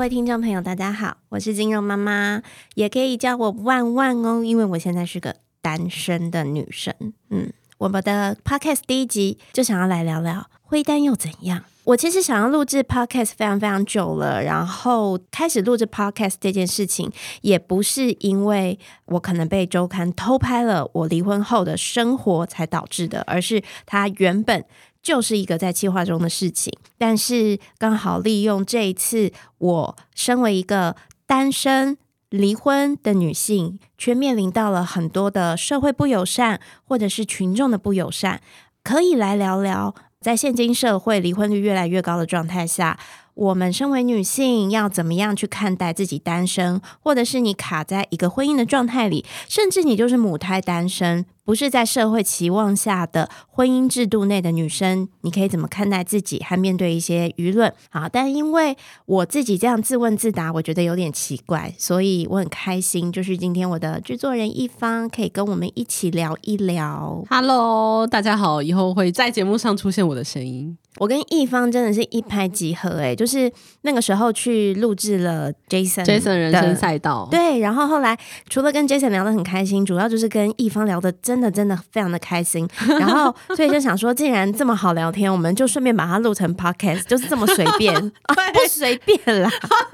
各位听众朋友，大家好，我是金融妈妈，也可以叫我万万哦，因为我现在是个单身的女生。嗯，我们的 podcast 第一集就想要来聊聊灰单又怎样。我其实想要录制 podcast 非常非常久了，然后开始录制 podcast 这件事情，也不是因为我可能被周刊偷拍了我离婚后的生活才导致的，而是它原本就是一个在计划中的事情。但是刚好利用这一次，我身为一个单身离婚的女性，却面临到了很多的社会不友善，或者是群众的不友善，可以来聊聊。在现今社会离婚率越来越高的状态下，我们身为女性要怎么样去看待自己单身，或者是你卡在一个婚姻的状态里，甚至你就是母胎单身？不是在社会期望下的婚姻制度内的女生，你可以怎么看待自己，还面对一些舆论？好，但因为我自己这样自问自答，我觉得有点奇怪，所以我很开心，就是今天我的制作人一方可以跟我们一起聊一聊。Hello，大家好，以后会在节目上出现我的声音。我跟一方真的是一拍即合，哎，就是那个时候去录制了 Jason Jason 人生赛道，对，然后后来除了跟 Jason 聊得很开心，主要就是跟一方聊的真。真的真的非常的开心，然后所以就想说，既然这么好聊天，我们就顺便把它录成 podcast，就是这么随便，不随便啦。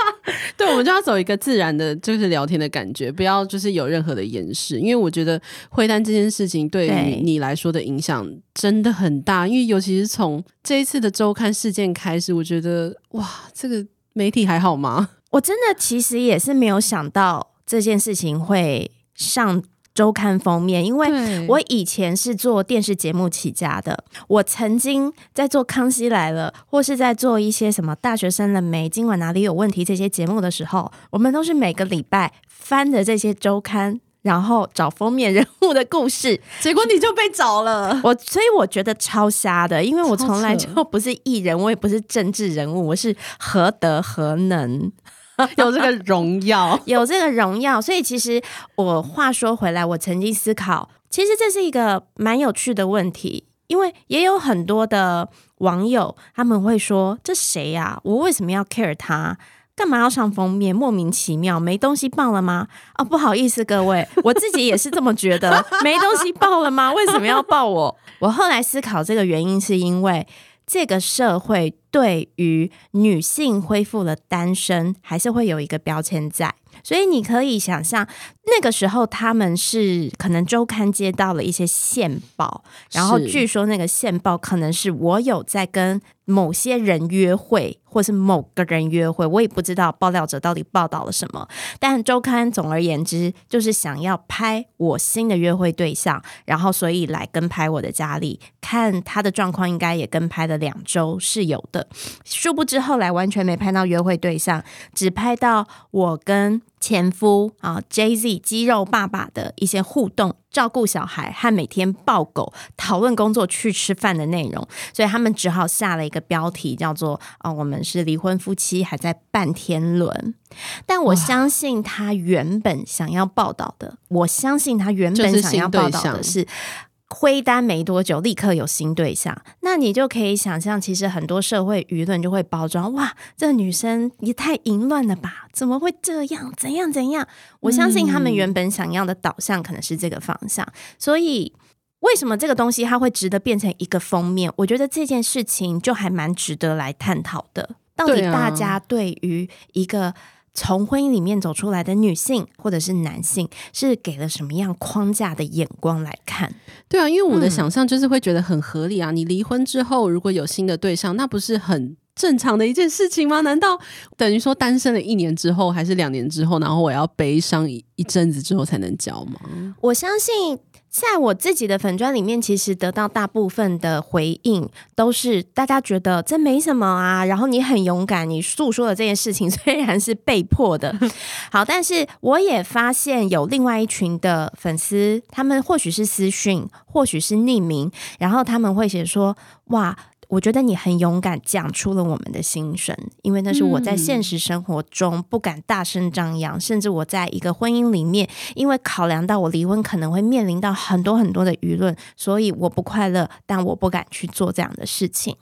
对，我们就要走一个自然的，就是聊天的感觉，不要就是有任何的掩饰。因为我觉得会单这件事情对于你来说的影响真的很大，因为尤其是从这一次的周刊事件开始，我觉得哇，这个媒体还好吗？我真的其实也是没有想到这件事情会上。周刊封面，因为我以前是做电视节目起家的，我曾经在做《康熙来了》或是在做一些什么大学生了没，今晚哪里有问题这些节目的时候，我们都是每个礼拜翻着这些周刊，然后找封面人物的故事，结果你就被找了。我所以我觉得超瞎的，因为我从来就不是艺人，我也不是政治人物，我是何德何能。有这个荣耀，有这个荣耀，所以其实我话说回来，我曾经思考，其实这是一个蛮有趣的问题，因为也有很多的网友他们会说：“这谁呀？我为什么要 care 他？干嘛要上封面？莫名其妙，没东西报了吗？”啊，不好意思各位，我自己也是这么觉得，没东西报了吗？为什么要报我？我后来思考这个原因，是因为这个社会。对于女性恢复了单身，还是会有一个标签在，所以你可以想象，那个时候他们是可能周刊接到了一些线报，然后据说那个线报可能是我有在跟某些人约会，或是某个人约会，我也不知道爆料者到底报道了什么，但周刊总而言之就是想要拍我新的约会对象，然后所以来跟拍我的家里，看他的状况，应该也跟拍了两周是有的。殊不知后来完全没拍到约会对象，只拍到我跟前夫啊 Jay Z 肌肉爸爸的一些互动、照顾小孩和每天抱狗、讨论工作、去吃饭的内容，所以他们只好下了一个标题叫做“啊，我们是离婚夫妻，还在半天轮”。但我相信他原本想要报道的，我相信他原本想要报道的是。灰单没多久，立刻有新对象，那你就可以想象，其实很多社会舆论就会包装，哇，这女生也太淫乱了吧？怎么会这样？怎样怎样？我相信他们原本想要的导向可能是这个方向，所以为什么这个东西它会值得变成一个封面？我觉得这件事情就还蛮值得来探讨的。到底大家对于一个。从婚姻里面走出来的女性或者是男性，是给了什么样框架的眼光来看？对啊，因为我的想象就是会觉得很合理啊。你离婚之后，如果有新的对象，那不是很正常的一件事情吗？难道等于说单身了一年之后，还是两年之后，然后我要悲伤一一阵子之后才能交吗？我相信。在我自己的粉砖里面，其实得到大部分的回应都是大家觉得这没什么啊，然后你很勇敢，你诉说的这件事情虽然是被迫的，好，但是我也发现有另外一群的粉丝，他们或许是私讯，或许是匿名，然后他们会写说哇。我觉得你很勇敢，讲出了我们的心声，因为那是我在现实生活中不敢大声张扬，甚至我在一个婚姻里面，因为考量到我离婚可能会面临到很多很多的舆论，所以我不快乐，但我不敢去做这样的事情。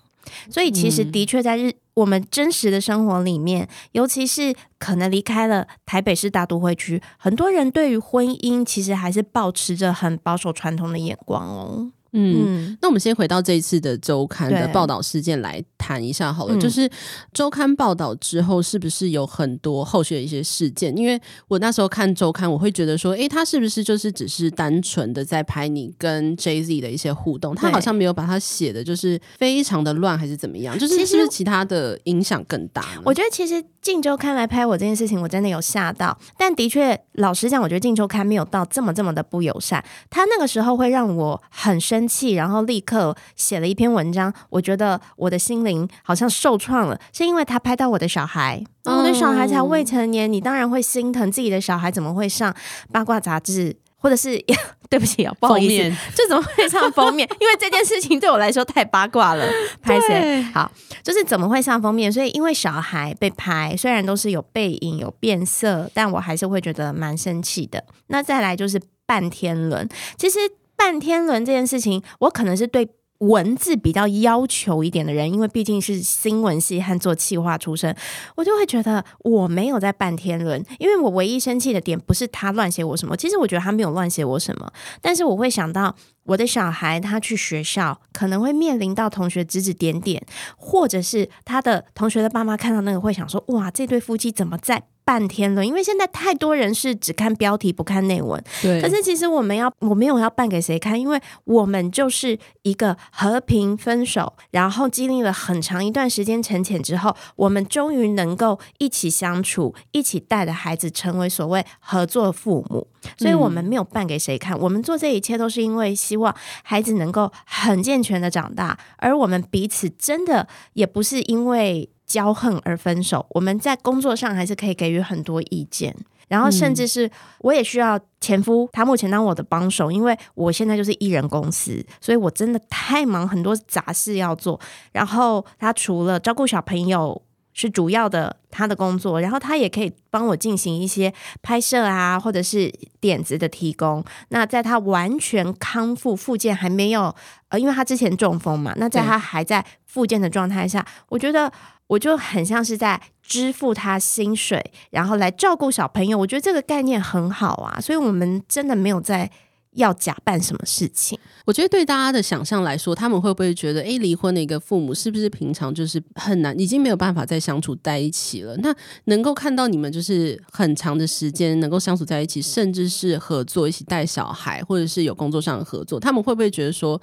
所以其实的确在日我们真实的生活里面，尤其是可能离开了台北市大都会区，很多人对于婚姻其实还是保持着很保守传统的眼光哦。嗯，那我们先回到这一次的周刊的报道事件来谈一下好了。就是周刊报道之后，是不是有很多后续的一些事件？因为我那时候看周刊，我会觉得说，哎，他是不是就是只是单纯的在拍你跟 Jay Z 的一些互动？他好像没有把它写的就是非常的乱，还是怎么样？就是是不是其他的影响更大？我觉得其实镜周刊来拍我这件事情，我真的有吓到。但的确，老实讲，我觉得镜周刊没有到这么这么的不友善。他那个时候会让我很生。气，然后立刻写了一篇文章。我觉得我的心灵好像受创了，是因为他拍到我的小孩，我的小孩才未成年，你当然会心疼自己的小孩怎么会上八卦杂志，或者是 对不起啊，不好意思，这怎么会上封面？因为这件事情对我来说太八卦了。拍谁？好，就是怎么会上封面？所以因为小孩被拍，虽然都是有背影、有变色，但我还是会觉得蛮生气的。那再来就是半天轮，其实。半天轮这件事情，我可能是对文字比较要求一点的人，因为毕竟是新闻系和做企划出身，我就会觉得我没有在半天轮，因为我唯一生气的点不是他乱写我什么，其实我觉得他没有乱写我什么，但是我会想到我的小孩他去学校可能会面临到同学指指点点，或者是他的同学的爸妈看到那个会想说，哇，这对夫妻怎么在？半天了，因为现在太多人是只看标题不看内文。对，可是其实我们要，我没有要办给谁看，因为我们就是一个和平分手，然后经历了很长一段时间沉潜之后，我们终于能够一起相处，一起带着孩子成为所谓合作父母。所以我们没有办给谁看，我们做这一切都是因为希望孩子能够很健全的长大，而我们彼此真的也不是因为。骄横而分手，我们在工作上还是可以给予很多意见，然后甚至是我也需要前夫，他目前当我的帮手，因为我现在就是艺人公司，所以我真的太忙，很多杂事要做。然后他除了照顾小朋友是主要的他的工作，然后他也可以帮我进行一些拍摄啊，或者是点子的提供。那在他完全康复、复健还没有呃，因为他之前中风嘛，那在他还在复健的状态下，我觉得。我就很像是在支付他薪水，然后来照顾小朋友。我觉得这个概念很好啊，所以我们真的没有在要假扮什么事情。我觉得对大家的想象来说，他们会不会觉得，哎，离婚的一个父母是不是平常就是很难，已经没有办法再相处在一起了？那能够看到你们就是很长的时间能够相处在一起，甚至是合作一起带小孩，或者是有工作上的合作，他们会不会觉得说，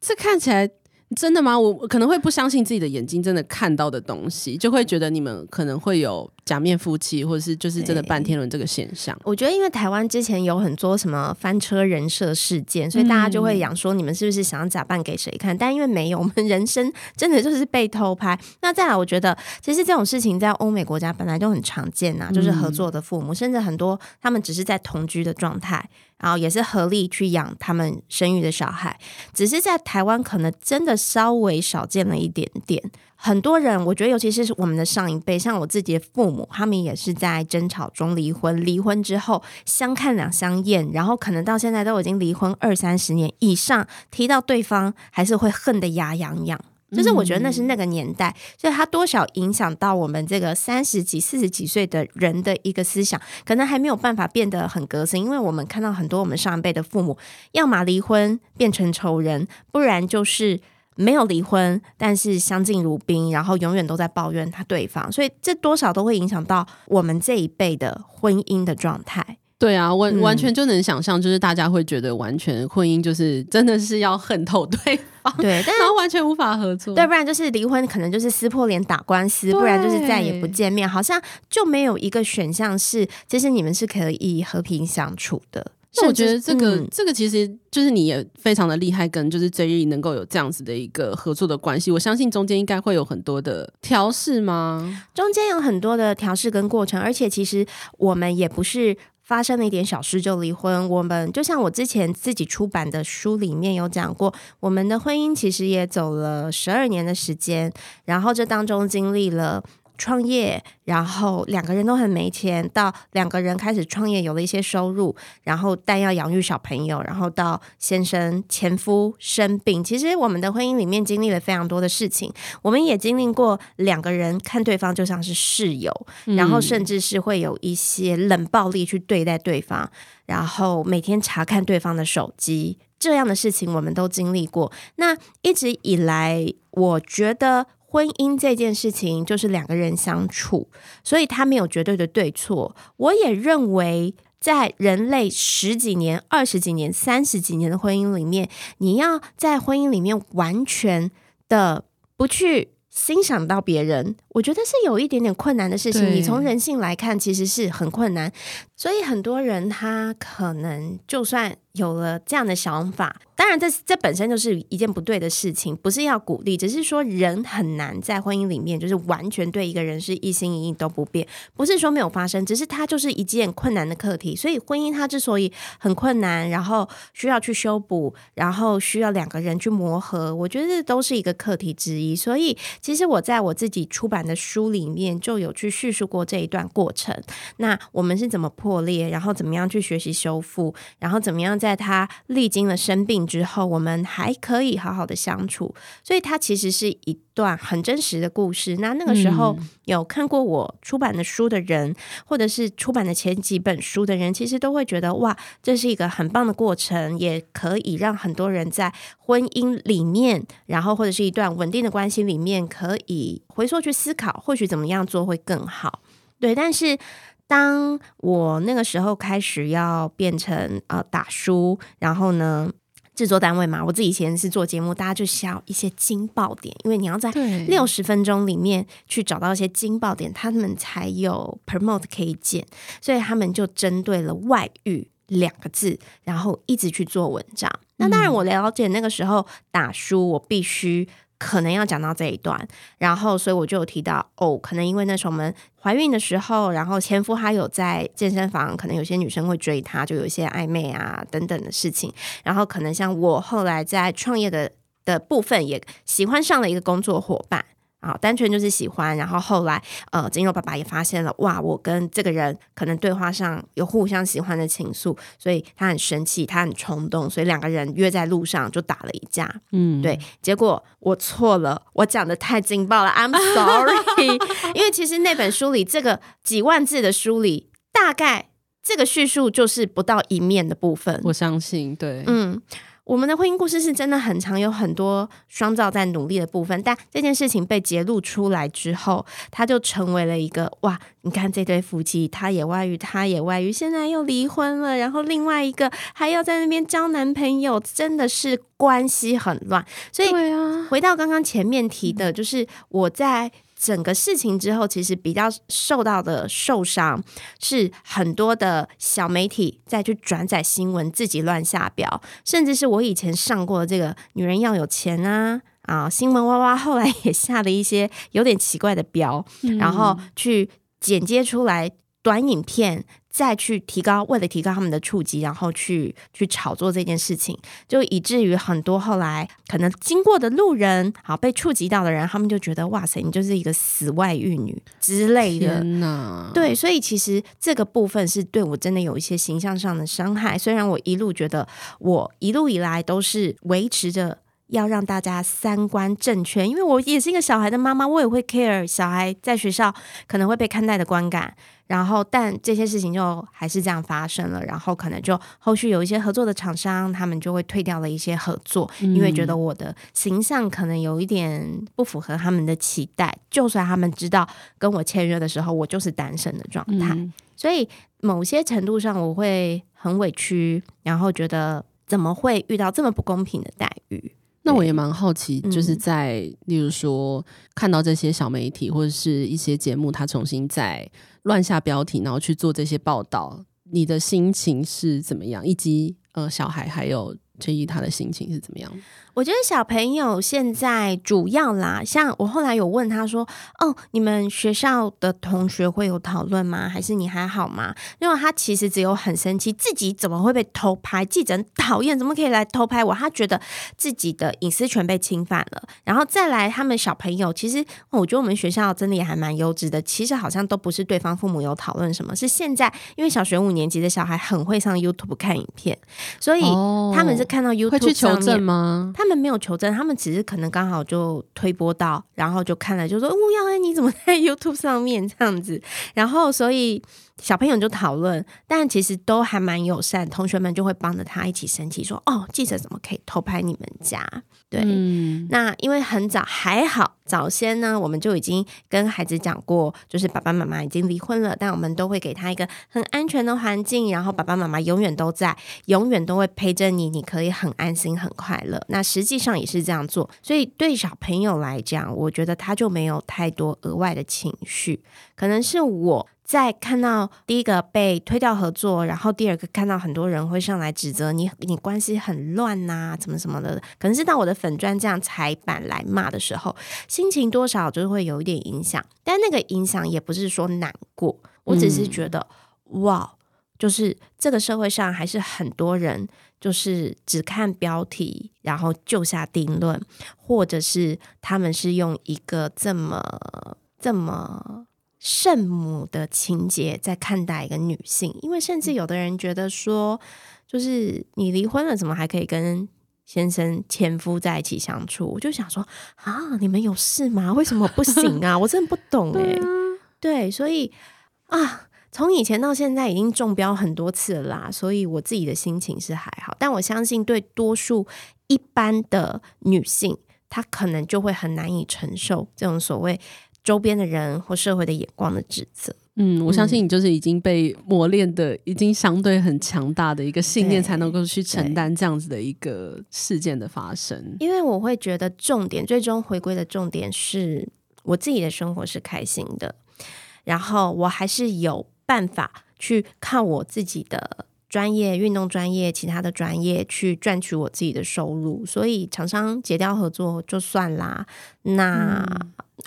这看起来？真的吗？我可能会不相信自己的眼睛真的看到的东西，就会觉得你们可能会有假面夫妻，或者是就是真的半天轮这个现象。我觉得，因为台湾之前有很多什么翻车人设事件，所以大家就会讲说你们是不是想要假扮给谁看？但因为没有，我们人生真的就是被偷拍。那再来，我觉得其实这种事情在欧美国家本来就很常见呐，就是合作的父母，甚至很多他们只是在同居的状态。然后也是合力去养他们生育的小孩，只是在台湾可能真的稍微少见了一点点。很多人，我觉得尤其是我们的上一辈，像我自己的父母，他们也是在争吵中离婚，离婚之后相看两相厌，然后可能到现在都已经离婚二三十年以上，提到对方还是会恨得牙痒痒。就是我觉得那是那个年代，所以它多少影响到我们这个三十几、四十几岁的人的一个思想，可能还没有办法变得很革新，因为我们看到很多我们上一辈的父母，要么离婚变成仇人，不然就是没有离婚，但是相敬如宾，然后永远都在抱怨他对方，所以这多少都会影响到我们这一辈的婚姻的状态。对啊，完完全就能想象，就是大家会觉得完全婚姻就是真的是要恨透对方，对，然后完全无法合作，对，不然就是离婚，可能就是撕破脸打官司，不然就是再也不见面，好像就没有一个选项是，其实你们是可以和平相处的。那我觉得这个这个其实就是你也非常的厉害，跟就是 J 日能够有这样子的一个合作的关系，我相信中间应该会有很多的调试吗？中间有很多的调试跟过程，而且其实我们也不是。发生了一点小事就离婚，我们就像我之前自己出版的书里面有讲过，我们的婚姻其实也走了十二年的时间，然后这当中经历了创业，然后两个人都很没钱，到两个人开始创业有了一些收入，然后但要养育小朋友，然后到先生前夫生病。其实我们的婚姻里面经历了非常多的事情，我们也经历过两个人看对方就像是室友，然后甚至是会有一些冷暴力去对待对方，然后每天查看对方的手机，这样的事情我们都经历过。那一直以来，我觉得。婚姻这件事情就是两个人相处，所以他没有绝对的对错。我也认为，在人类十几年、二十几年、三十几年的婚姻里面，你要在婚姻里面完全的不去欣赏到别人，我觉得是有一点点困难的事情。你从人性来看，其实是很困难。所以很多人他可能就算有了这样的想法。当然，这这本身就是一件不对的事情，不是要鼓励，只是说人很难在婚姻里面就是完全对一个人是一心一意都不变，不是说没有发生，只是它就是一件困难的课题。所以婚姻它之所以很困难，然后需要去修补，然后需要两个人去磨合，我觉得这都是一个课题之一。所以其实我在我自己出版的书里面就有去叙述过这一段过程。那我们是怎么破裂，然后怎么样去学习修复，然后怎么样在他历经了生病。之后，我们还可以好好的相处，所以它其实是一段很真实的故事。那那个时候有看过我出版的书的人，或者是出版的前几本书的人，其实都会觉得哇，这是一个很棒的过程，也可以让很多人在婚姻里面，然后或者是一段稳定的关系里面，可以回溯去思考，或许怎么样做会更好。对，但是当我那个时候开始要变成呃打书，然后呢？制作单位嘛，我自己以前是做节目，大家就需要一些惊爆点，因为你要在六十分钟里面去找到一些惊爆点，他们才有 promote 可以剪，所以他们就针对了外遇两个字，然后一直去做文章。那当然，我了解那个时候打书，我必须。可能要讲到这一段，然后所以我就有提到哦，可能因为那时候我们怀孕的时候，然后前夫他有在健身房，可能有些女生会追他，就有一些暧昧啊等等的事情，然后可能像我后来在创业的的部分，也喜欢上了一个工作伙伴。啊，单纯就是喜欢，然后后来，呃，金肉爸爸也发现了，哇，我跟这个人可能对话上有互相喜欢的情愫，所以他很生气，他很冲动，所以两个人约在路上就打了一架。嗯，对，结果我错了，我讲的太劲爆了，I'm sorry。因为其实那本书里这个几万字的书里，大概这个叙述就是不到一面的部分。我相信，对，嗯。我们的婚姻故事是真的很长，有很多双照在努力的部分。但这件事情被揭露出来之后，他就成为了一个哇！你看这对夫妻，他也外遇，他也外遇，现在又离婚了，然后另外一个还要在那边交男朋友，真的是关系很乱。所以，回到刚刚前面提的，就是我在。整个事情之后，其实比较受到的受伤是很多的小媒体再去转载新闻，自己乱下标，甚至是我以前上过的这个女人要有钱啊啊，新闻哇哇，后来也下了一些有点奇怪的标，然后去剪接出来短影片。再去提高，为了提高他们的触及，然后去去炒作这件事情，就以至于很多后来可能经过的路人，好被触及到的人，他们就觉得哇塞，你就是一个死外遇女之类的。对，所以其实这个部分是对我真的有一些形象上的伤害。虽然我一路觉得我一路以来都是维持着要让大家三观正确，因为我也是一个小孩的妈妈，我也会 care 小孩在学校可能会被看待的观感。然后，但这些事情就还是这样发生了。然后，可能就后续有一些合作的厂商，他们就会退掉了一些合作，因为觉得我的形象可能有一点不符合他们的期待。就算他们知道跟我签约的时候，我就是单身的状态，所以某些程度上我会很委屈，然后觉得怎么会遇到这么不公平的待遇？那我也蛮好奇，就是在例如说看到这些小媒体或者是一些节目，他重新在。乱下标题，然后去做这些报道，你的心情是怎么样？以及呃，小孩还有陈怡他的心情是怎么样？我觉得小朋友现在主要啦，像我后来有问他说：“哦，你们学校的同学会有讨论吗？还是你还好吗？”因为他其实只有很生气，自己怎么会被偷拍？记者讨厌，怎么可以来偷拍我？他觉得自己的隐私权被侵犯了。然后再来，他们小朋友其实，我觉得我们学校真的也还蛮优质的。其实好像都不是对方父母有讨论什么，是现在因为小学五年级的小孩很会上 YouTube 看影片，所以他们是看到 YouTube 会去求证吗？他们没有求证，他们只是可能刚好就推播到，然后就看了，就说：“乌央安，你怎么在 YouTube 上面这样子？”然后所以小朋友就讨论，但其实都还蛮友善，同学们就会帮着他一起生气，说：“哦，记者怎么可以偷拍你们家？”对，那因为很早还好，早先呢，我们就已经跟孩子讲过，就是爸爸妈妈已经离婚了，但我们都会给他一个很安全的环境，然后爸爸妈妈永远都在，永远都会陪着你，你可以很安心、很快乐。那实际上也是这样做，所以对小朋友来讲，我觉得他就没有太多额外的情绪，可能是我。在看到第一个被推掉合作，然后第二个看到很多人会上来指责你，你关系很乱呐，怎么什么的，可能是到我的粉砖这样踩板来骂的时候，心情多少就会有一点影响。但那个影响也不是说难过，我只是觉得哇，就是这个社会上还是很多人就是只看标题，然后就下定论，或者是他们是用一个这么这么。圣母的情节在看待一个女性，因为甚至有的人觉得说，就是你离婚了，怎么还可以跟先生前夫在一起相处？我就想说啊，你们有事吗？为什么不行啊？我真的不懂哎。对，所以啊，从以前到现在已经中标很多次了啦，所以我自己的心情是还好，但我相信对多数一般的女性，她可能就会很难以承受这种所谓。周边的人或社会的眼光的指责，嗯，我相信你就是已经被磨练的，已经相对很强大的一个信念，才能够去承担这样子的一个事件的发生。因为我会觉得重点，最终回归的重点是我自己的生活是开心的，然后我还是有办法去靠我自己的专业、运动专业、其他的专业去赚取我自己的收入。所以厂商结掉合作就算啦，那。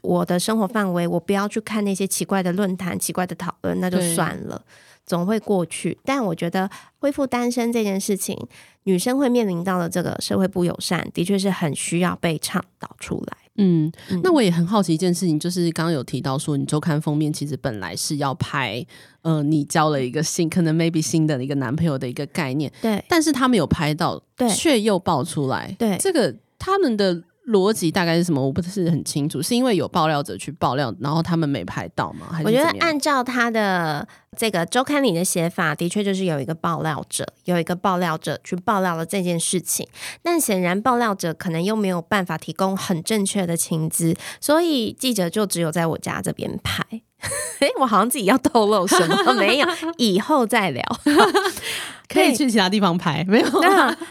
我的生活范围，我不要去看那些奇怪的论坛、奇怪的讨论，那就算了，总会过去。但我觉得恢复单身这件事情，女生会面临到的这个社会不友善，的确是很需要被倡导出来。嗯，那我也很好奇一件事情，就是刚刚有提到说，你周刊封面其实本来是要拍，呃，你交了一个新，可能 maybe 新的一个男朋友的一个概念，对，但是他们有拍到，对，却又爆出来，对，这个他们的。逻辑大概是什么？我不是很清楚，是因为有爆料者去爆料，然后他们没拍到吗？我觉得按照他的这个周刊里的写法，的确就是有一个爆料者，有一个爆料者去爆料了这件事情，但显然爆料者可能又没有办法提供很正确的情资，所以记者就只有在我家这边拍。哎，我好像自己要透露什么？没有，以后再聊。可以去其他地方拍，没有？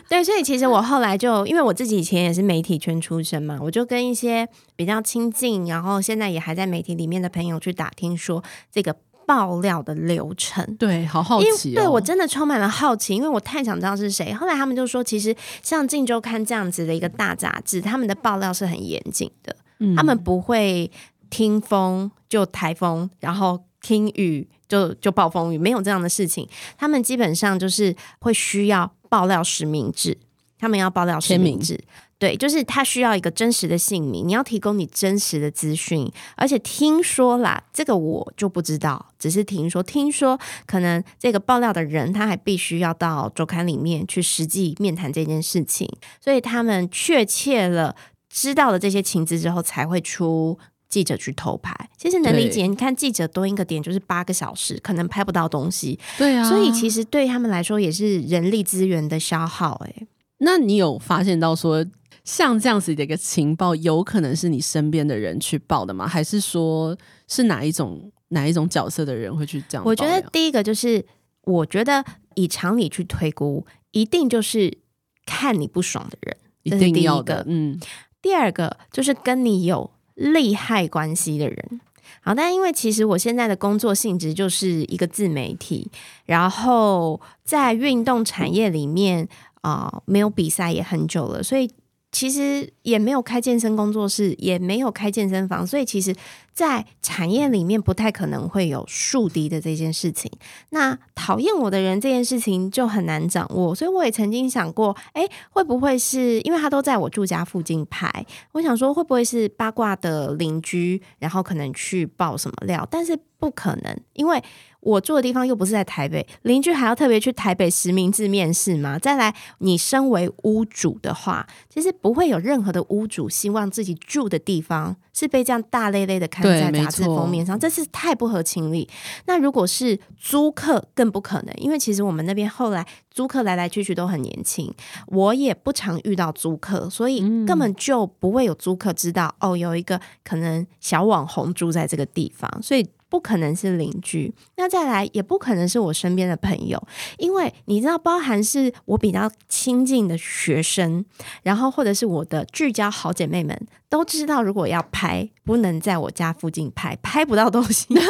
对，所以其实我后来就，因为我自己以前也是媒体圈出身嘛，我就跟一些比较亲近，然后现在也还在媒体里面的朋友去打听说这个爆料的流程。对，好好奇，对我真的充满了好奇，因为我太想知道是谁。后来他们就说，其实像《镜周刊》这样子的一个大杂志，他们的爆料是很严谨的，他们不会听风就台风，然后听雨。就就暴风雨没有这样的事情，他们基本上就是会需要爆料实名制，他们要爆料实名制，对，就是他需要一个真实的姓名，你要提供你真实的资讯，而且听说啦，这个我就不知道，只是听说，听说可能这个爆料的人他还必须要到周刊里面去实际面谈这件事情，所以他们确切了知道了这些情资之后才会出。记者去偷拍，其实能理解。你看记者多一个点就是八个小时，可能拍不到东西。对啊，所以其实对他们来说也是人力资源的消耗。哎，那你有发现到说，像这样子的一个情报，有可能是你身边的人去报的吗？还是说是哪一种哪一种角色的人会去这样？我觉得第一个就是，我觉得以常理去推估，一定就是看你不爽的人，一定要的。嗯，第二个就是跟你有。利害关系的人，好，但因为其实我现在的工作性质就是一个自媒体，然后在运动产业里面，啊没有比赛也很久了，所以。其实也没有开健身工作室，也没有开健身房，所以其实，在产业里面不太可能会有树敌的这件事情。那讨厌我的人这件事情就很难掌握，所以我也曾经想过，哎，会不会是因为他都在我住家附近拍？我想说，会不会是八卦的邻居，然后可能去爆什么料？但是不可能，因为。我住的地方又不是在台北，邻居还要特别去台北实名制面试吗？再来，你身为屋主的话，其实不会有任何的屋主希望自己住的地方是被这样大类类的刊在杂志封面上，这是太不合情理。那如果是租客，更不可能，因为其实我们那边后来租客来来去去都很年轻，我也不常遇到租客，所以根本就不会有租客知道哦，有一个可能小网红住在这个地方，所以。不可能是邻居，那再来也不可能是我身边的朋友，因为你知道，包含是我比较亲近的学生，然后或者是我的聚焦好姐妹们，都知道如果要拍，不能在我家附近拍，拍不到东西。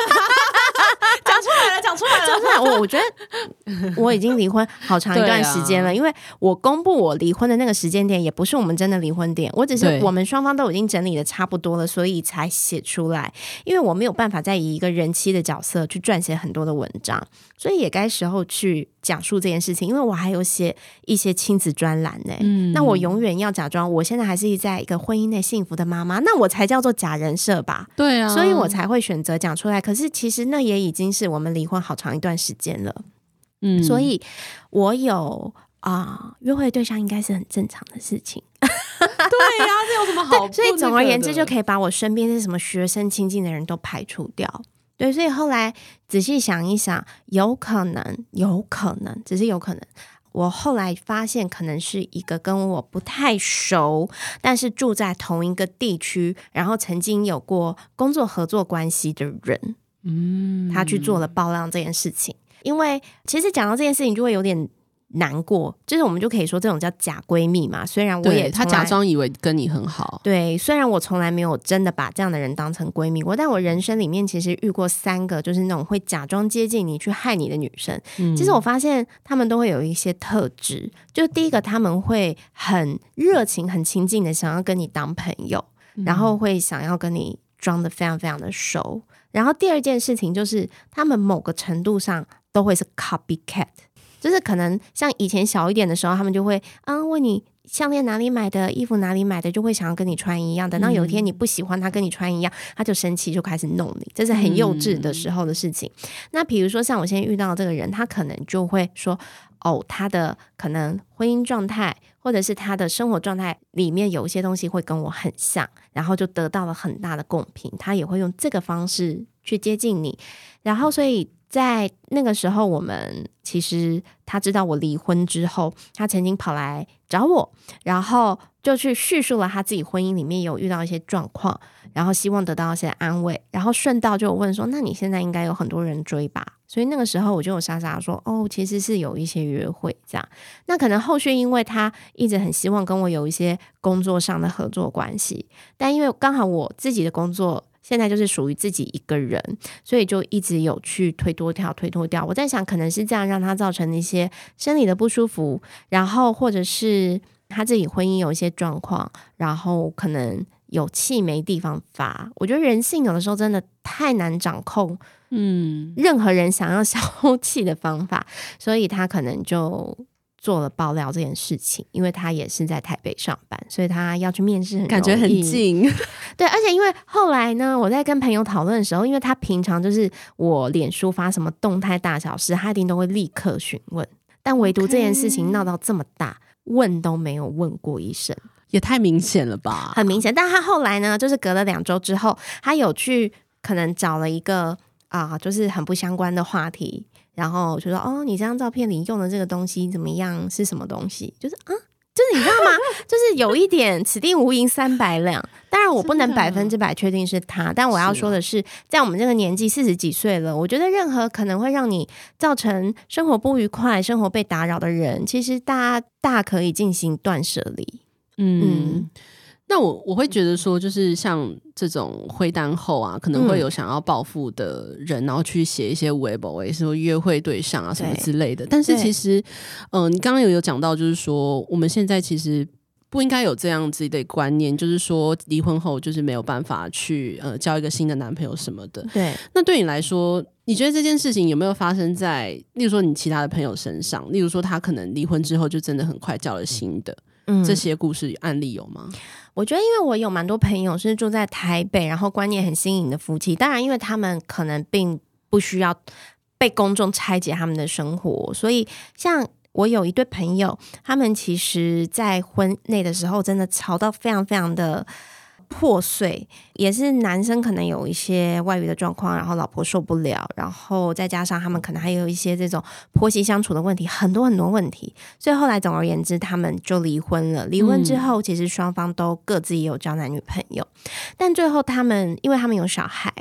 我我觉得我已经离婚好长一段时间了，因为我公布我离婚的那个时间点，也不是我们真的离婚点，我只是我们双方都已经整理的差不多了，所以才写出来。因为我没有办法再以一个人妻的角色去撰写很多的文章，所以也该时候去讲述这件事情。因为我还有写一些亲子专栏呢，嗯，那我永远要假装我现在还是在一个婚姻内幸福的妈妈，那我才叫做假人设吧？对啊，所以我才会选择讲出来。可是其实那也已经是我们离婚好长一段时间了，嗯，所以我有啊，约会对象应该是很正常的事情。对呀，这有什么好？所以总而言之，就可以把我身边是什么学生亲近的人都排除掉。对，所以后来仔细想一想，有可能，有可能，只是有可能。我后来发现，可能是一个跟我不太熟，但是住在同一个地区，然后曾经有过工作合作关系的人。嗯，他去做了爆料这件事情，因为其实讲到这件事情就会有点难过，就是我们就可以说这种叫假闺蜜嘛。虽然我也他假装以为跟你很好，对，虽然我从来没有真的把这样的人当成闺蜜过，但我人生里面其实遇过三个，就是那种会假装接近你去害你的女生。其实我发现他们都会有一些特质，就第一个他们会很热情、很亲近的想要跟你当朋友，然后会想要跟你装的非常非常的熟。然后第二件事情就是，他们某个程度上都会是 copycat，就是可能像以前小一点的时候，他们就会啊问你项链哪里买的，衣服哪里买的，就会想要跟你穿一样。等到有一天你不喜欢他跟你穿一样，他就生气，就开始弄你。这是很幼稚的时候的事情。那比如说像我现在遇到这个人，他可能就会说。哦，他的可能婚姻状态，或者是他的生活状态里面有一些东西会跟我很像，然后就得到了很大的共鸣。他也会用这个方式去接近你，然后所以在那个时候，我们其实他知道我离婚之后，他曾经跑来找我，然后就去叙述了他自己婚姻里面有遇到一些状况，然后希望得到一些安慰，然后顺道就问说：“那你现在应该有很多人追吧？”所以那个时候我就有傻傻说哦，其实是有一些约会这样。那可能后续因为他一直很希望跟我有一些工作上的合作关系，但因为刚好我自己的工作现在就是属于自己一个人，所以就一直有去推脱掉、推脱掉。我在想，可能是这样让他造成一些生理的不舒服，然后或者是他自己婚姻有一些状况，然后可能有气没地方发。我觉得人性有的时候真的太难掌控。嗯，任何人想要消 气的方法，所以他可能就做了爆料这件事情。因为他也是在台北上班，所以他要去面试很，感觉很近。对，而且因为后来呢，我在跟朋友讨论的时候，因为他平常就是我脸书发什么动态大小事，他一定都会立刻询问。但唯独这件事情闹到这么大，问都没有问过一声，也太明显了吧？很明显。但他后来呢，就是隔了两周之后，他有去可能找了一个。啊，就是很不相关的话题，然后就说哦，你这张照片里用的这个东西怎么样？是什么东西？就是啊，就是你知道吗？就是有一点此地无银三百两。当然，我不能百分之百确定是他，但我要说的是，在我们这个年纪四十几岁了，我觉得任何可能会让你造成生活不愉快、生活被打扰的人，其实大家大可以进行断舍离。嗯。那我我会觉得说，就是像这种会单后啊，可能会有想要报复的人，然后去写一些微博，也是说约会对象啊什么之类的。但是其实，嗯，你刚刚有有讲到，就是说我们现在其实不应该有这样子的观念，就是说离婚后就是没有办法去呃交一个新的男朋友什么的。对，那对你来说，你觉得这件事情有没有发生在，例如说你其他的朋友身上？例如说他可能离婚之后就真的很快交了新的，嗯，这些故事案例有吗？我觉得，因为我有蛮多朋友是住在台北，然后观念很新颖的夫妻。当然，因为他们可能并不需要被公众拆解他们的生活，所以像我有一对朋友，他们其实在婚内的时候真的吵到非常非常的。破碎也是男生可能有一些外遇的状况，然后老婆受不了，然后再加上他们可能还有一些这种婆媳相处的问题，很多很多问题，所以后来总而言之，他们就离婚了。离婚之后，其实双方都各自也有交男女朋友，但最后他们因为他们有小孩，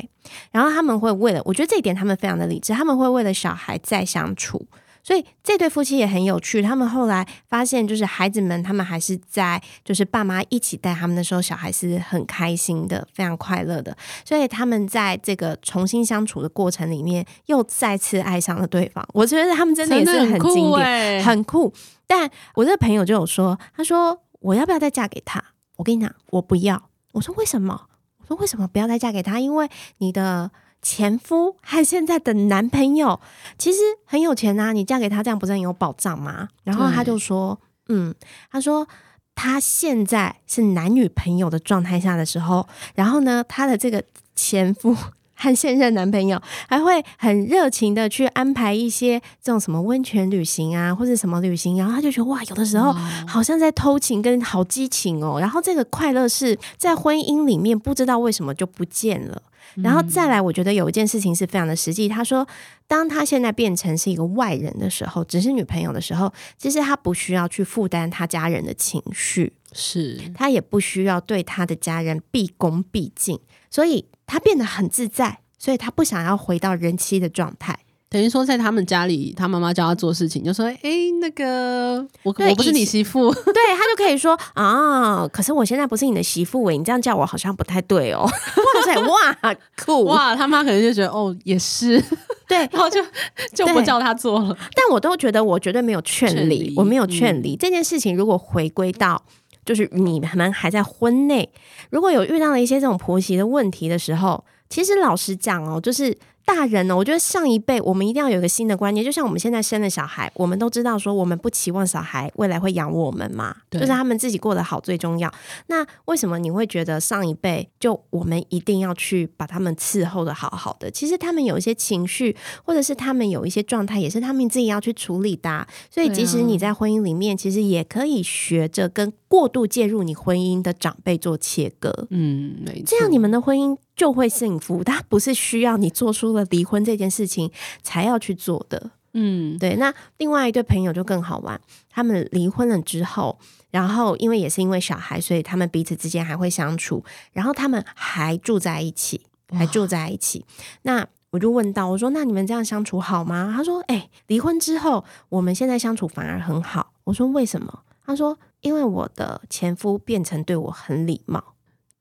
然后他们会为了，我觉得这一点他们非常的理智，他们会为了小孩再相处。所以这对夫妻也很有趣，他们后来发现，就是孩子们他们还是在，就是爸妈一起带他们的时候，小孩是很开心的，非常快乐的。所以他们在这个重新相处的过程里面，又再次爱上了对方。我觉得他们真的也是很经典，很酷。但我这个朋友就有说，他说我要不要再嫁给他？我跟你讲，我不要。我说为什么？我说为什么不要再嫁给他？因为你的。前夫和现在的男朋友其实很有钱啊，你嫁给他这样不是很有保障吗？然后他就说：“嗯，他说他现在是男女朋友的状态下的时候，然后呢，他的这个前夫和现任男朋友还会很热情的去安排一些这种什么温泉旅行啊，或者什么旅行，然后他就觉得哇，有的时候好像在偷情，跟好激情哦。然后这个快乐是在婚姻里面不知道为什么就不见了。”然后再来，我觉得有一件事情是非常的实际。他说，当他现在变成是一个外人的时候，只是女朋友的时候，其实他不需要去负担他家人的情绪，是他也不需要对他的家人毕恭毕敬，所以他变得很自在，所以他不想要回到人妻的状态。等于说，在他们家里，他妈妈教他做事情，就说：“哎，那个我我不是你媳妇。”对他就可以说：“啊，可是我现在不是你的媳妇哎，你这样叫我好像不太对哦。”哇塞，哇酷 哇！他妈可能就觉得哦，也是对，然后就就不叫他做了。但我都觉得我绝对没有劝离，我没有劝离这件事情。如果回归到就是你们还在婚内，如果有遇到了一些这种婆媳的问题的时候，其实老实讲哦，就是。大人呢？我觉得上一辈我们一定要有一个新的观念，就像我们现在生了小孩，我们都知道说我们不期望小孩未来会养我们嘛，就是他们自己过得好最重要。那为什么你会觉得上一辈就我们一定要去把他们伺候的好好的？其实他们有一些情绪，或者是他们有一些状态，也是他们自己要去处理的。所以即使你在婚姻里面，其实也可以学着跟过度介入你婚姻的长辈做切割。嗯，这样你们的婚姻。就会幸福，他不是需要你做出了离婚这件事情才要去做的。嗯，对。那另外一对朋友就更好玩，他们离婚了之后，然后因为也是因为小孩，所以他们彼此之间还会相处，然后他们还住在一起，还住在一起。那我就问到，我说：“那你们这样相处好吗？”他说：“哎，离婚之后，我们现在相处反而很好。”我说：“为什么？”他说：“因为我的前夫变成对我很礼貌。”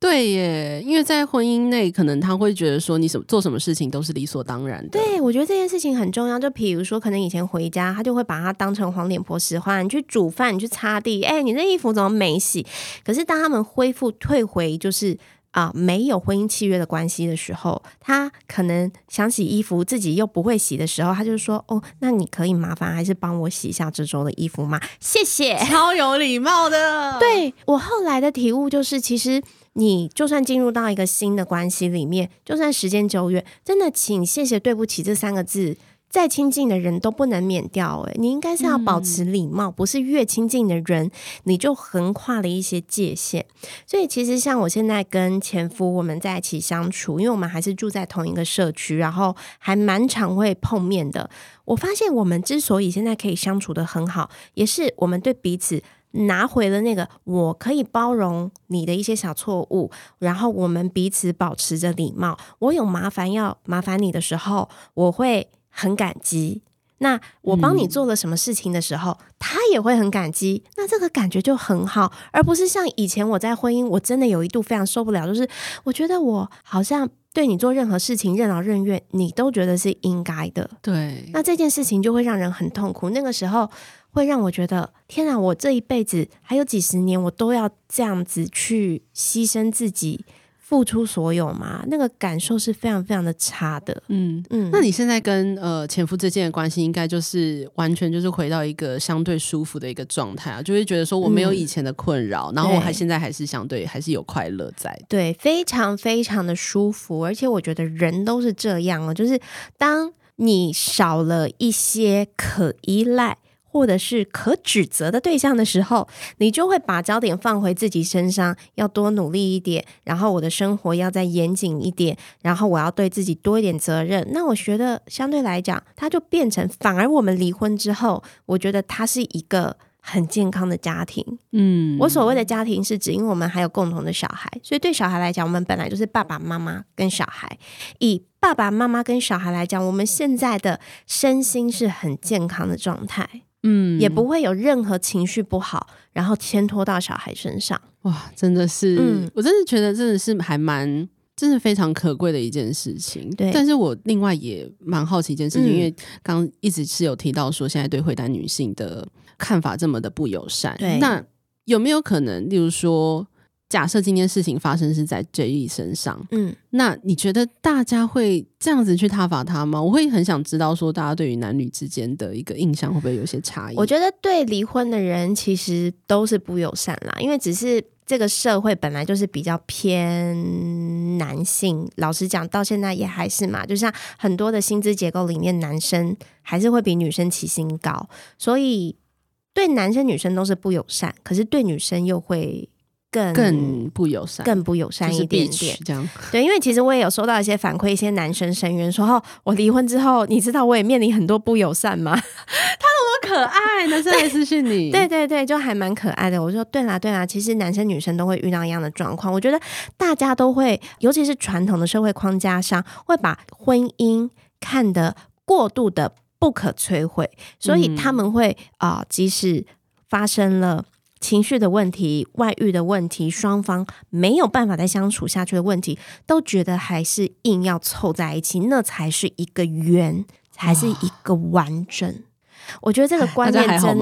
对耶，因为在婚姻内，可能他会觉得说你什么做什么事情都是理所当然的。对，我觉得这件事情很重要。就比如说，可能以前回家，他就会把他当成黄脸婆使唤，你去煮饭，你去擦地，哎，你这衣服怎么没洗？可是当他们恢复退回，就是啊，没有婚姻契约的关系的时候，他可能想洗衣服，自己又不会洗的时候，他就说：“哦，那你可以麻烦还是帮我洗一下这周的衣服吗？谢谢。”超有礼貌的。对我后来的体悟就是，其实。你就算进入到一个新的关系里面，就算时间久远，真的，请谢谢对不起这三个字，再亲近的人都不能免掉。诶，你应该是要保持礼貌，不是越亲近的人你就横跨了一些界限。所以，其实像我现在跟前夫我们在一起相处，因为我们还是住在同一个社区，然后还蛮常会碰面的。我发现我们之所以现在可以相处的很好，也是我们对彼此。拿回了那个，我可以包容你的一些小错误，然后我们彼此保持着礼貌。我有麻烦要麻烦你的时候，我会很感激。那我帮你做了什么事情的时候，他也会很感激。那这个感觉就很好，而不是像以前我在婚姻，我真的有一度非常受不了，就是我觉得我好像对你做任何事情任劳任怨，你都觉得是应该的。对，那这件事情就会让人很痛苦。那个时候会让我觉得，天啊，我这一辈子还有几十年，我都要这样子去牺牲自己。付出所有吗，那个感受是非常非常的差的。嗯嗯，那你现在跟呃前夫之间的关系，应该就是完全就是回到一个相对舒服的一个状态啊，就会觉得说我没有以前的困扰，然后我还现在还是相对还是有快乐在。对，非常非常的舒服，而且我觉得人都是这样哦，就是当你少了一些可依赖。或者是可指责的对象的时候，你就会把焦点放回自己身上，要多努力一点，然后我的生活要再严谨一点，然后我要对自己多一点责任。那我觉得相对来讲，它就变成反而我们离婚之后，我觉得它是一个很健康的家庭。嗯，我所谓的家庭是指，因为我们还有共同的小孩，所以对小孩来讲，我们本来就是爸爸妈妈跟小孩。以爸爸妈妈跟小孩来讲，我们现在的身心是很健康的状态。嗯，也不会有任何情绪不好，然后牵拖到小孩身上。哇，真的是，我真的觉得真的是还蛮，真的非常可贵的一件事情。对，但是我另外也蛮好奇一件事情，因为刚一直是有提到说，现在对回答女性的看法这么的不友善。对，那有没有可能，例如说？假设今天事情发生是在 J E 身上，嗯，那你觉得大家会这样子去挞伐他吗？我会很想知道，说大家对于男女之间的一个印象会不会有些差异？我觉得对离婚的人其实都是不友善啦，因为只是这个社会本来就是比较偏男性，老实讲，到现在也还是嘛，就像很多的薪资结构里面，男生还是会比女生起薪高，所以对男生女生都是不友善，可是对女生又会。更更不友善，更不友善一点点，这样对，因为其实我也有收到一些反馈，一些男生声援说：“哦，我离婚之后，你知道我也面临很多不友善吗？” 他那么可爱，男生来私讯你，对对对，就还蛮可爱的。我说：“对啦对啦，其实男生女生都会遇到一样的状况。我觉得大家都会，尤其是传统的社会框架上，会把婚姻看得过度的不可摧毁，所以他们会啊，即使发生了。”情绪的问题、外遇的问题、双方没有办法再相处下去的问题，都觉得还是硬要凑在一起，那才是一个圆，才是一个完整。我觉得这个观念真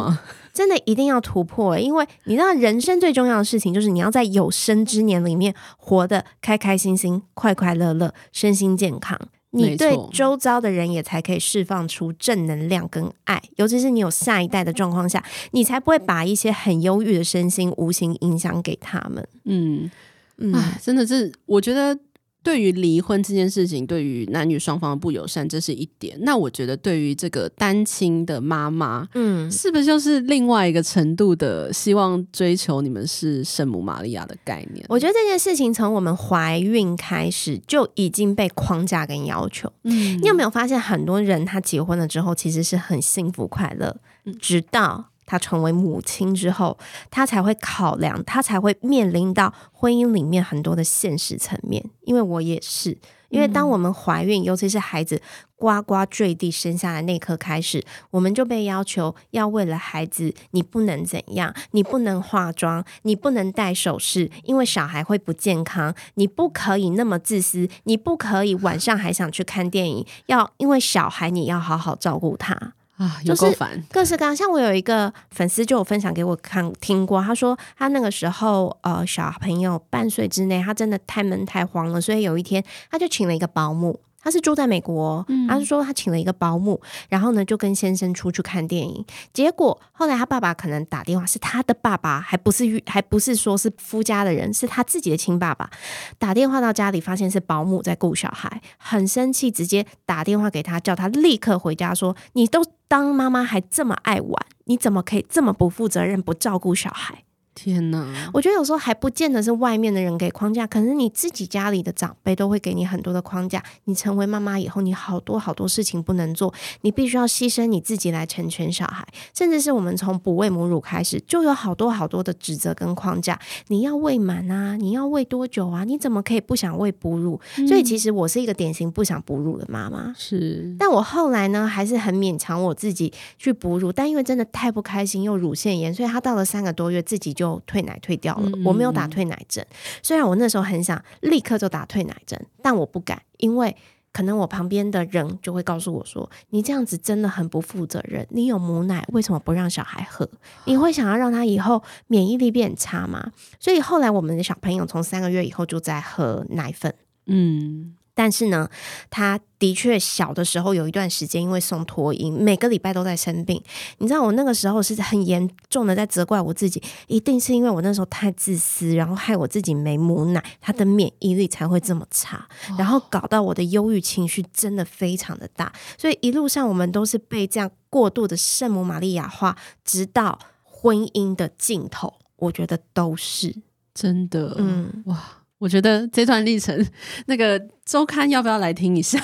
真的一定要突破，因为你知道，人生最重要的事情就是你要在有生之年里面活得开开心心、快快乐乐、身心健康。你对周遭的人也才可以释放出正能量跟爱，尤其是你有下一代的状况下，你才不会把一些很忧郁的身心无形影响给他们。嗯，嗯，真的是，我觉得。对于离婚这件事情，对于男女双方的不友善，这是一点。那我觉得，对于这个单亲的妈妈，嗯，是不是就是另外一个程度的希望追求你们是圣母玛利亚的概念？我觉得这件事情从我们怀孕开始就已经被框架跟要求。嗯，你有没有发现，很多人他结婚了之后，其实是很幸福快乐，直到。她成为母亲之后，她才会考量，她才会面临到婚姻里面很多的现实层面。因为我也是，因为当我们怀孕，尤其是孩子呱呱坠地生下来那刻开始，我们就被要求要为了孩子，你不能怎样，你不能化妆，你不能戴首饰，因为小孩会不健康。你不可以那么自私，你不可以晚上还想去看电影，要因为小孩你要好好照顾他。啊，就是各式各样。像我有一个粉丝就有分享给我看听过，他说他那个时候呃小朋友半岁之内，他真的太闷太慌了，所以有一天他就请了一个保姆。他是住在美国，他是说他请了一个保姆，然后呢就跟先生出去看电影。结果后来他爸爸可能打电话，是他的爸爸，还不是还不是说是夫家的人，是他自己的亲爸爸打电话到家里，发现是保姆在顾小孩，很生气，直接打电话给他，叫他立刻回家，说你都当妈妈还这么爱玩，你怎么可以这么不负责任，不照顾小孩？天哪！我觉得有时候还不见得是外面的人给框架，可能你自己家里的长辈都会给你很多的框架。你成为妈妈以后，你好多好多事情不能做，你必须要牺牲你自己来成全小孩，甚至是我们从哺喂母乳开始，就有好多好多的指责跟框架。你要喂满啊，你要喂多久啊？你怎么可以不想喂哺乳？所以其实我是一个典型不想哺乳的妈妈。是，但我后来呢，还是很勉强我自己去哺乳，但因为真的太不开心，又乳腺炎，所以他到了三个多月自己就。就退奶退掉了，我没有打退奶针。虽然我那时候很想立刻就打退奶针，但我不敢，因为可能我旁边的人就会告诉我说：“你这样子真的很不负责任。你有母奶，为什么不让小孩喝？你会想要让他以后免疫力变差吗？”所以后来我们的小朋友从三个月以后就在喝奶粉。嗯。但是呢，他的确小的时候有一段时间，因为送托婴，每个礼拜都在生病。你知道，我那个时候是很严重的在责怪我自己，一定是因为我那时候太自私，然后害我自己没母奶，他的免疫力才会这么差，然后搞到我的忧郁情绪真的非常的大。所以一路上我们都是被这样过度的圣母玛利亚化，直到婚姻的尽头，我觉得都是真的。嗯，哇。我觉得这段历程，那个周刊要不要来听一下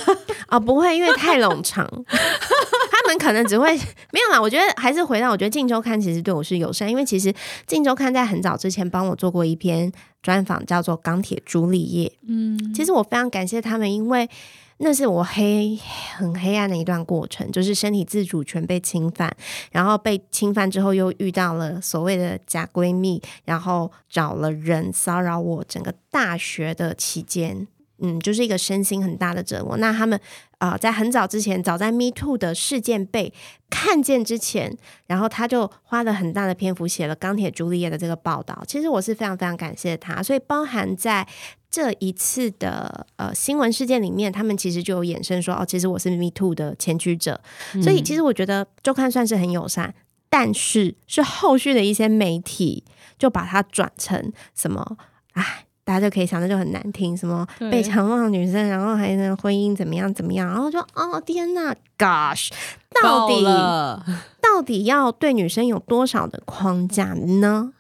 啊？不会，因为太冗长，他们可能只会没有啦。我觉得还是回到，我觉得《镜周刊》其实对我是友善，因为其实《镜周刊》在很早之前帮我做过一篇专访，叫做《钢铁朱丽叶》。嗯，其实我非常感谢他们，因为。那是我黑很黑暗的一段过程，就是身体自主权被侵犯，然后被侵犯之后又遇到了所谓的假闺蜜，然后找了人骚扰我。整个大学的期间，嗯，就是一个身心很大的折磨。那他们啊，在很早之前，早在 Me Too 的事件被看见之前，然后他就花了很大的篇幅写了《钢铁朱丽叶》的这个报道。其实我是非常非常感谢他，所以包含在。这一次的呃新闻事件里面，他们其实就有衍生说，哦，其实我是 Me Too 的前驱者，所以其实我觉得周刊算是很友善，但是是后续的一些媒体就把它转成什么，哎，大家就可以想到就很难听，什么被强暴女生，然后还能婚姻怎么样怎么样，然后就哦天呐 g o s h 到底到底要对女生有多少的框架呢？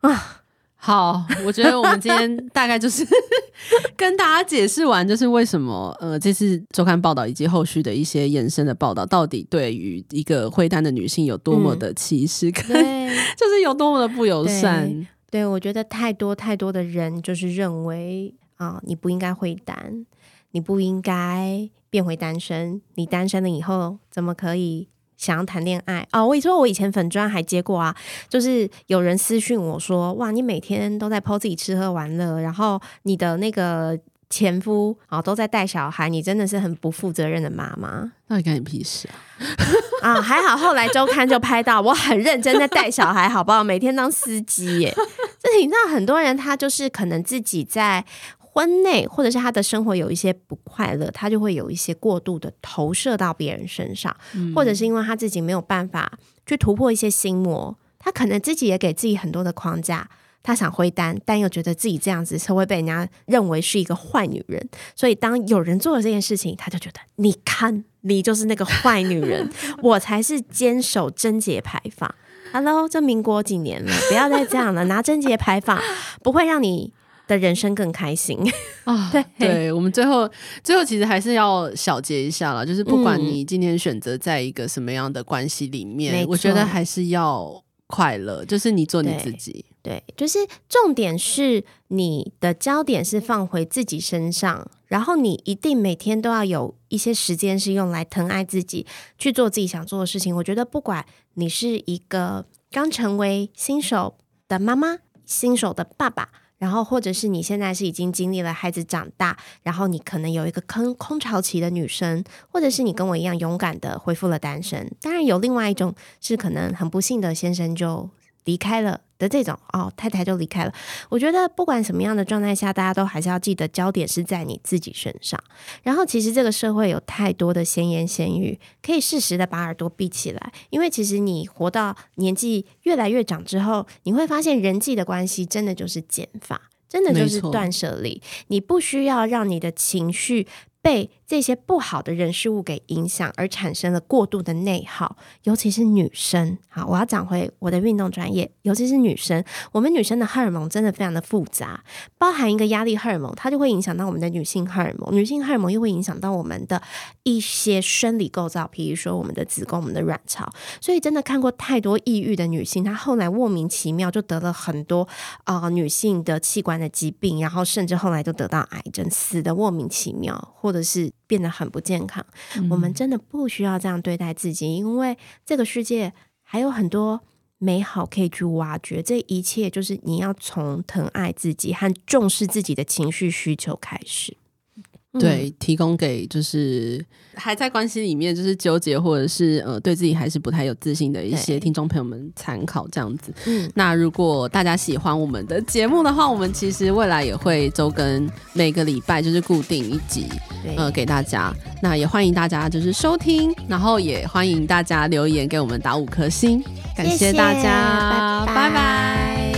啊？好，我觉得我们今天大概就是 跟大家解释完，就是为什么呃这次周刊报道以及后续的一些延伸的报道，到底对于一个会单的女性有多么的歧视，跟 就是有多么的不友善。对，我觉得太多太多的人就是认为啊，你不应该会单，你不应该变回单身，你单身了以后怎么可以？想要谈恋爱哦，我你说我以前粉砖还接过啊，就是有人私讯我说，哇，你每天都在 po 自己吃喝玩乐，然后你的那个前夫啊都在带小孩，你真的是很不负责任的妈妈。那你干你屁事啊？啊，还好后来周刊就拍到我很认真在带小孩，好不好？每天当司机耶。这你知道很多人他就是可能自己在。婚内或者是他的生活有一些不快乐，他就会有一些过度的投射到别人身上，或者是因为他自己没有办法去突破一些心魔，他可能自己也给自己很多的框架，他想回单，但又觉得自己这样子是会被人家认为是一个坏女人，所以当有人做了这件事情，他就觉得你看你就是那个坏女人，我才是坚守贞洁牌坊。Hello，这民国几年了，不要再这样了，拿贞洁牌坊不会让你。的人生更开心啊！对，对我们最后最后其实还是要小结一下了，就是不管你今天选择在一个什么样的关系里面，我觉得还是要快乐，就是你做你自己。对，就是重点是你的焦点是放回自己身上，然后你一定每天都要有一些时间是用来疼爱自己，去做自己想做的事情。我觉得不管你是一个刚成为新手的妈妈，新手的爸爸。然后，或者是你现在是已经经历了孩子长大，然后你可能有一个空空巢期的女生，或者是你跟我一样勇敢的恢复了单身。当然，有另外一种是可能很不幸的先生就离开了。的这种哦，太太就离开了。我觉得不管什么样的状态下，大家都还是要记得焦点是在你自己身上。然后，其实这个社会有太多的闲言闲语，可以适时的把耳朵闭起来。因为其实你活到年纪越来越长之后，你会发现人际的关系真的就是减法，真的就是断舍离。你不需要让你的情绪被这些不好的人事物给影响，而产生了过度的内耗，尤其是女生。好，我要讲回我的运动专业，尤其是女生，我们女生的荷尔蒙真的非常的复杂，包含一个压力荷尔蒙，它就会影响到我们的女性荷尔蒙，女性荷尔蒙又会影响到我们的一些生理构造，比如说我们的子宫、我们的卵巢。所以真的看过太多抑郁的女性，她后来莫名其妙就得了很多啊女性的器官的疾病，然后甚至后来就得到癌症，死的莫名其妙，或者是变得很不健康。我们真的不需要这样对待自己，因为这个世界还有很多美好可以去挖掘。这一切就是你要从疼爱自己和重视自己的情绪需求开始。对，提供给就是还在关系里面就是纠结或者是呃对自己还是不太有自信的一些听众朋友们参考这样子。嗯，那如果大家喜欢我们的节目的话，我们其实未来也会周更，每个礼拜就是固定一集，呃，给大家。那也欢迎大家就是收听，然后也欢迎大家留言给我们打五颗星，感谢大家，拜拜。